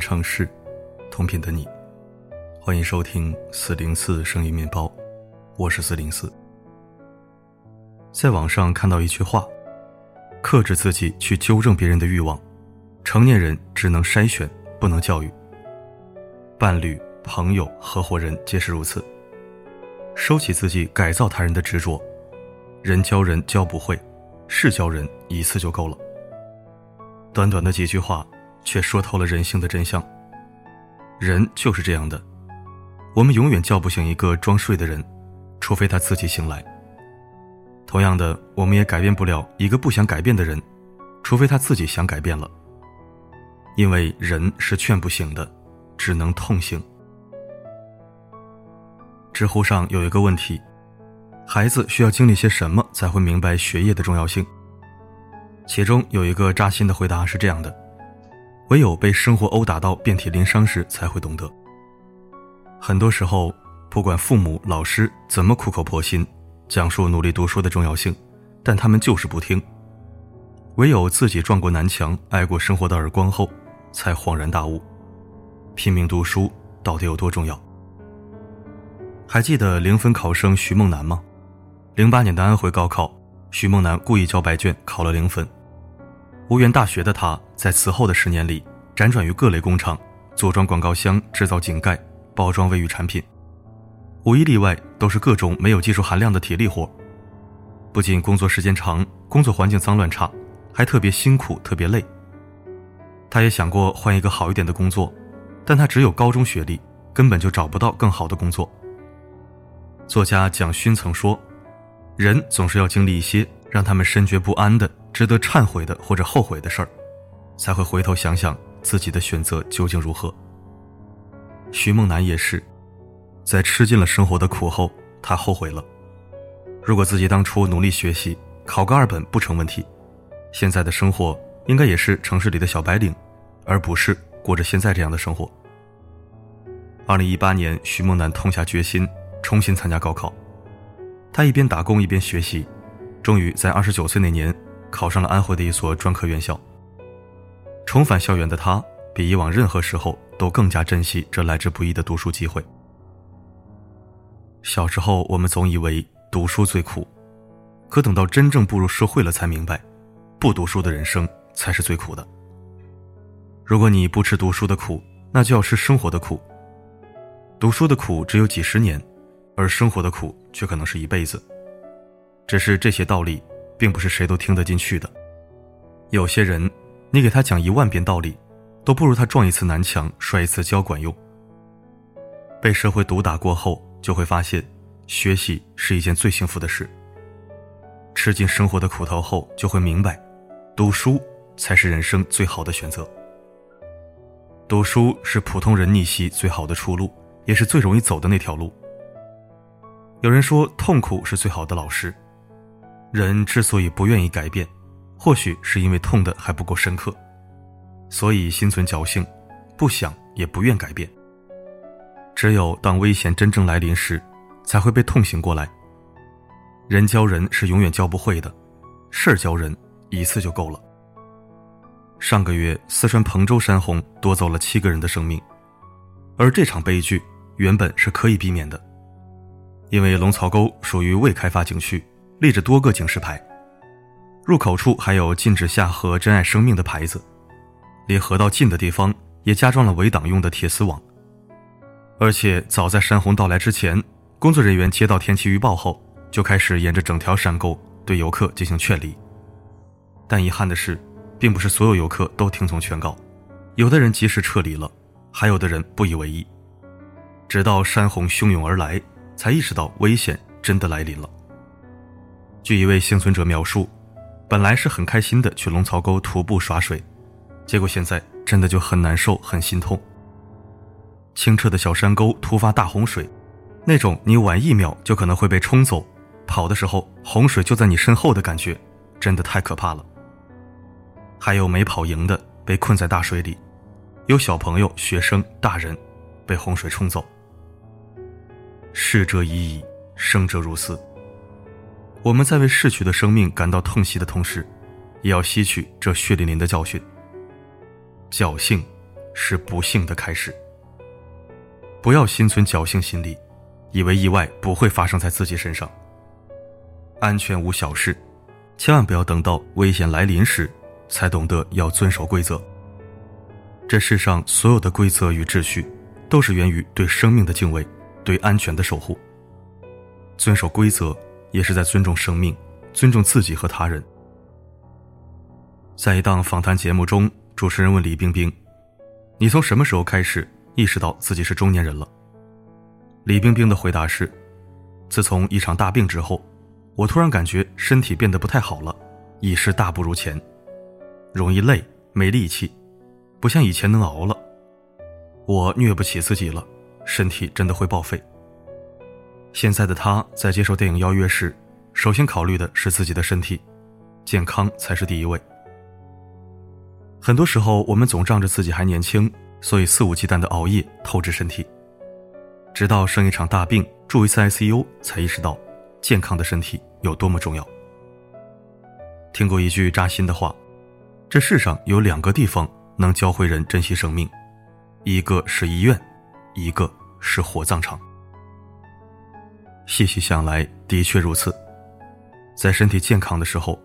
城市，同频的你，欢迎收听四零四声音面包，我是四零四。在网上看到一句话：克制自己去纠正别人的欲望，成年人只能筛选，不能教育。伴侣、朋友、合伙人皆是如此。收起自己改造他人的执着，人教人教不会，事教人一次就够了。短短的几句话。却说透了人性的真相。人就是这样的，我们永远叫不醒一个装睡的人，除非他自己醒来。同样的，我们也改变不了一个不想改变的人，除非他自己想改变了。因为人是劝不醒的，只能痛醒。知乎上有一个问题：孩子需要经历些什么才会明白学业的重要性？其中有一个扎心的回答是这样的。唯有被生活殴打到遍体鳞伤时，才会懂得。很多时候，不管父母、老师怎么苦口婆心讲述努力读书的重要性，但他们就是不听。唯有自己撞过南墙、挨过生活的耳光后，才恍然大悟：拼命读书到底有多重要？还记得零分考生徐梦楠吗？零八年的安徽高考，徐梦楠故意交白卷，考了零分。无缘大学的他，在此后的十年里，辗转于各类工厂，组装广告箱、制造井盖、包装卫浴产品，无一例外都是各种没有技术含量的体力活。不仅工作时间长，工作环境脏乱差，还特别辛苦、特别累。他也想过换一个好一点的工作，但他只有高中学历，根本就找不到更好的工作。作家蒋勋曾说：“人总是要经历一些让他们深觉不安的。”值得忏悔的或者后悔的事儿，才会回头想想自己的选择究竟如何。徐梦楠也是，在吃尽了生活的苦后，他后悔了。如果自己当初努力学习，考个二本不成问题，现在的生活应该也是城市里的小白领，而不是过着现在这样的生活。二零一八年，徐梦楠痛下决心，重新参加高考。他一边打工一边学习，终于在二十九岁那年。考上了安徽的一所专科院校。重返校园的他，比以往任何时候都更加珍惜这来之不易的读书机会。小时候，我们总以为读书最苦，可等到真正步入社会了，才明白，不读书的人生才是最苦的。如果你不吃读书的苦，那就要吃生活的苦。读书的苦只有几十年，而生活的苦却可能是一辈子。只是这些道理。并不是谁都听得进去的。有些人，你给他讲一万遍道理，都不如他撞一次南墙、摔一次跤管用。被社会毒打过后，就会发现，学习是一件最幸福的事。吃尽生活的苦头后，就会明白，读书才是人生最好的选择。读书是普通人逆袭最好的出路，也是最容易走的那条路。有人说，痛苦是最好的老师。人之所以不愿意改变，或许是因为痛的还不够深刻，所以心存侥幸，不想也不愿改变。只有当危险真正来临时，才会被痛醒过来。人教人是永远教不会的，事儿教人一次就够了。上个月，四川彭州山洪夺走了七个人的生命，而这场悲剧原本是可以避免的，因为龙槽沟属于未开发景区。立着多个警示牌，入口处还有禁止下河、珍爱生命的牌子，离河道近的地方也加装了围挡用的铁丝网。而且早在山洪到来之前，工作人员接到天气预报后，就开始沿着整条山沟对游客进行劝离。但遗憾的是，并不是所有游客都听从劝告，有的人及时撤离了，还有的人不以为意，直到山洪汹涌而来，才意识到危险真的来临了。据一位幸存者描述，本来是很开心的去龙槽沟徒步耍水，结果现在真的就很难受、很心痛。清澈的小山沟突发大洪水，那种你晚一秒就可能会被冲走，跑的时候洪水就在你身后的感觉，真的太可怕了。还有没跑赢的被困在大水里，有小朋友、学生、大人被洪水冲走。逝者已矣，生者如斯。我们在为逝去的生命感到痛惜的同时，也要吸取这血淋淋的教训。侥幸，是不幸的开始。不要心存侥幸心理，以为意外不会发生在自己身上。安全无小事，千万不要等到危险来临时，才懂得要遵守规则。这世上所有的规则与秩序，都是源于对生命的敬畏，对安全的守护。遵守规则，也是在尊重生命，尊重自己和他人。在一档访谈节目中，主持人问李冰冰：“你从什么时候开始意识到自己是中年人了？”李冰冰的回答是：“自从一场大病之后，我突然感觉身体变得不太好了，已是大不如前，容易累，没力气。”不像以前能熬了，我虐不起自己了，身体真的会报废。现在的他在接受电影邀约时，首先考虑的是自己的身体，健康才是第一位。很多时候，我们总仗着自己还年轻，所以肆无忌惮的熬夜透支身体，直到生一场大病住一次 ICU，才意识到健康的身体有多么重要。听过一句扎心的话：这世上有两个地方。能教会人珍惜生命，一个是医院，一个是火葬场。细细想来，的确如此。在身体健康的时候，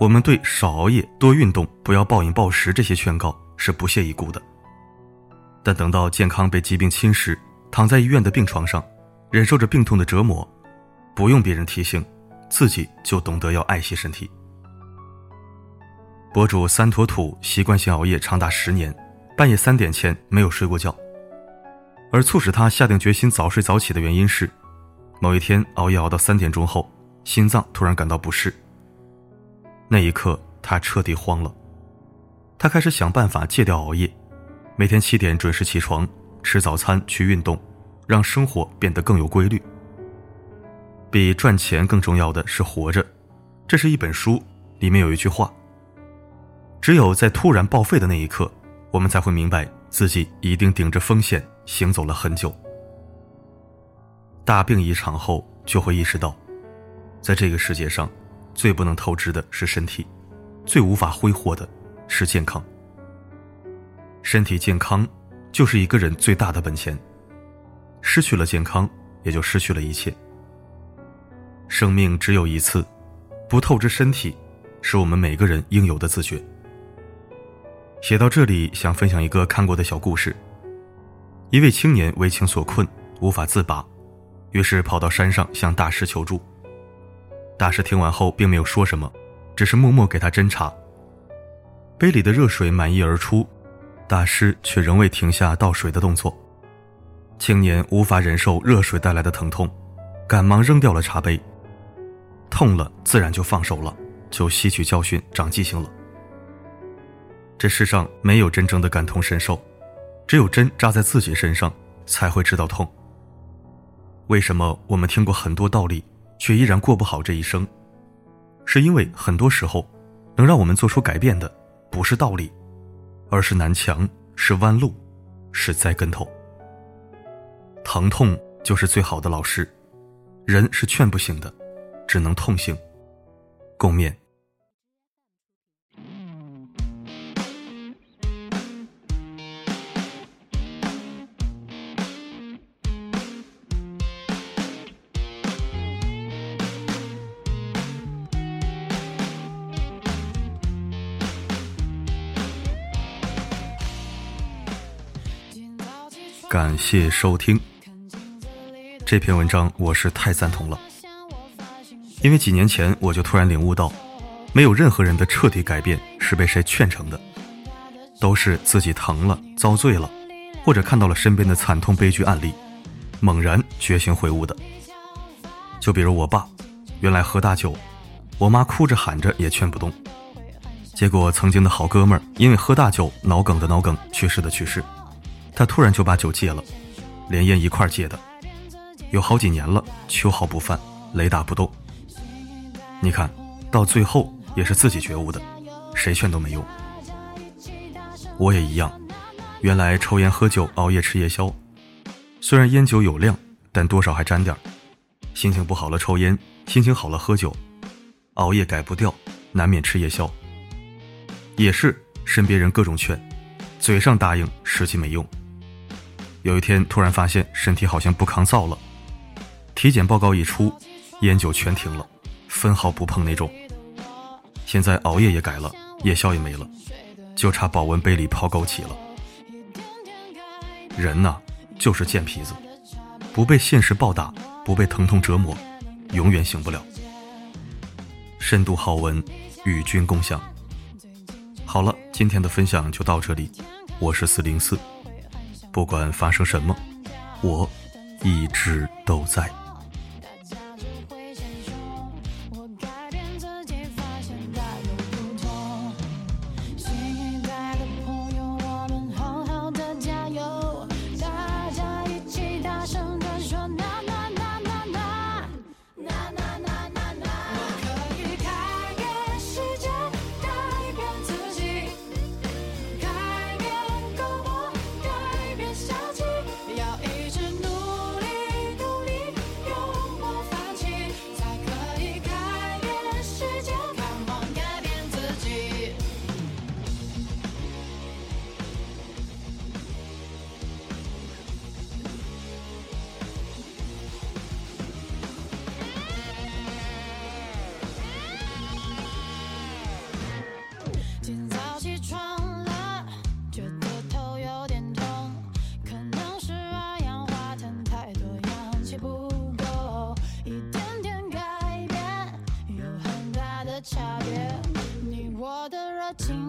我们对少熬夜、多运动、不要暴饮暴食这些劝告是不屑一顾的。但等到健康被疾病侵蚀，躺在医院的病床上，忍受着病痛的折磨，不用别人提醒，自己就懂得要爱惜身体。博主三坨土习惯性熬夜长达十年，半夜三点前没有睡过觉。而促使他下定决心早睡早起的原因是，某一天熬夜熬到三点钟后，心脏突然感到不适。那一刻，他彻底慌了。他开始想办法戒掉熬夜，每天七点准时起床，吃早餐，去运动，让生活变得更有规律。比赚钱更重要的是活着。这是一本书，里面有一句话。只有在突然报废的那一刻，我们才会明白自己一定顶着风险行走了很久。大病一场后，就会意识到，在这个世界上，最不能透支的是身体，最无法挥霍的是健康。身体健康就是一个人最大的本钱，失去了健康，也就失去了一切。生命只有一次，不透支身体，是我们每个人应有的自觉。写到这里，想分享一个看过的小故事。一位青年为情所困，无法自拔，于是跑到山上向大师求助。大师听完后，并没有说什么，只是默默给他斟茶。杯里的热水满溢而出，大师却仍未停下倒水的动作。青年无法忍受热水带来的疼痛，赶忙扔掉了茶杯。痛了，自然就放手了，就吸取教训，长记性了。这世上没有真正的感同身受，只有针扎在自己身上才会知道痛。为什么我们听过很多道理，却依然过不好这一生？是因为很多时候，能让我们做出改变的，不是道理，而是南墙，是弯路，是栽跟头。疼痛就是最好的老师，人是劝不醒的，只能痛醒。共勉。感谢收听这篇文章，我是太赞同了。因为几年前我就突然领悟到，没有任何人的彻底改变是被谁劝成的，都是自己疼了、遭罪了，或者看到了身边的惨痛悲剧案例，猛然觉醒悔悟的。就比如我爸，原来喝大酒，我妈哭着喊着也劝不动，结果曾经的好哥们儿因为喝大酒脑梗的脑梗去世的去世。他突然就把酒戒了，连烟一块戒的，有好几年了，秋毫不犯，雷打不动。你看到最后也是自己觉悟的，谁劝都没用。我也一样，原来抽烟喝酒、熬夜吃夜宵，虽然烟酒有量，但多少还沾点心情不好了抽烟，心情好了喝酒，熬夜改不掉，难免吃夜宵。也是身边人各种劝。嘴上答应，实际没用。有一天突然发现身体好像不抗造了，体检报告一出，烟酒全停了，分毫不碰那种。现在熬夜也改了，夜宵也没了，就差保温杯里泡枸杞了。人呐，就是贱皮子，不被现实暴打，不被疼痛折磨，永远醒不了。深度好文，与君共享。好了，今天的分享就到这里，我是四零四，不管发生什么，我一直都在。To.